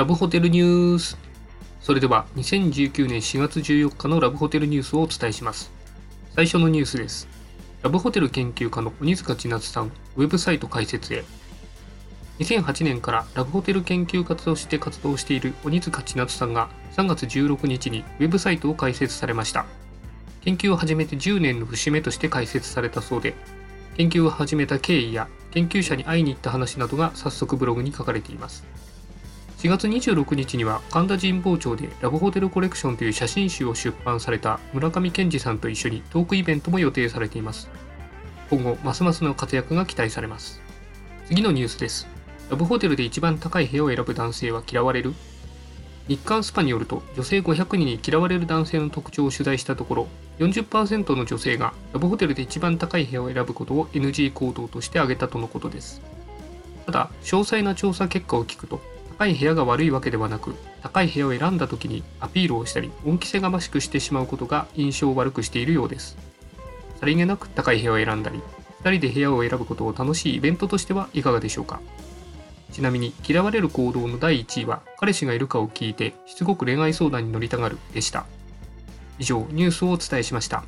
ラブホテルニュース。それでは2019年4月14日のラブホテルニュースをお伝えします。最初のニュースです。ラブホテル研究家の鬼塚千夏さん、ウェブサイト開設へ。2008年からラブホテル研究家として活動している鬼塚千夏さんが3月16日にウェブサイトを開設されました。研究を始めて10年の節目として開設されたそうで、研究を始めた経緯や研究者に会いに行った話などが早速ブログに書かれています。4月26日には神田神保町でラブホテルコレクションという写真集を出版された村上健二さんと一緒にトークイベントも予定されています。今後、ますますの活躍が期待されます。次のニュースです。ラブホテルで一番高い部屋を選ぶ男性は嫌われる日刊スパによると女性500人に嫌われる男性の特徴を取材したところ40%の女性がラブホテルで一番高い部屋を選ぶことを NG 行動として挙げたとのことですただ詳細な調査結果を聞くと高い部屋が悪いわけではなく高い部屋を選んだ時にアピールをしたり恩着せがましくしてしまうことが印象を悪くしているようですさりげなく高い部屋を選んだり2人で部屋を選ぶことを楽しいイベントとしてはいかがでしょうかちなみに嫌われる行動の第1位は彼氏がいるかを聞いてしつこく恋愛相談に乗りたがるでした。以上、ニュースをお伝えしました。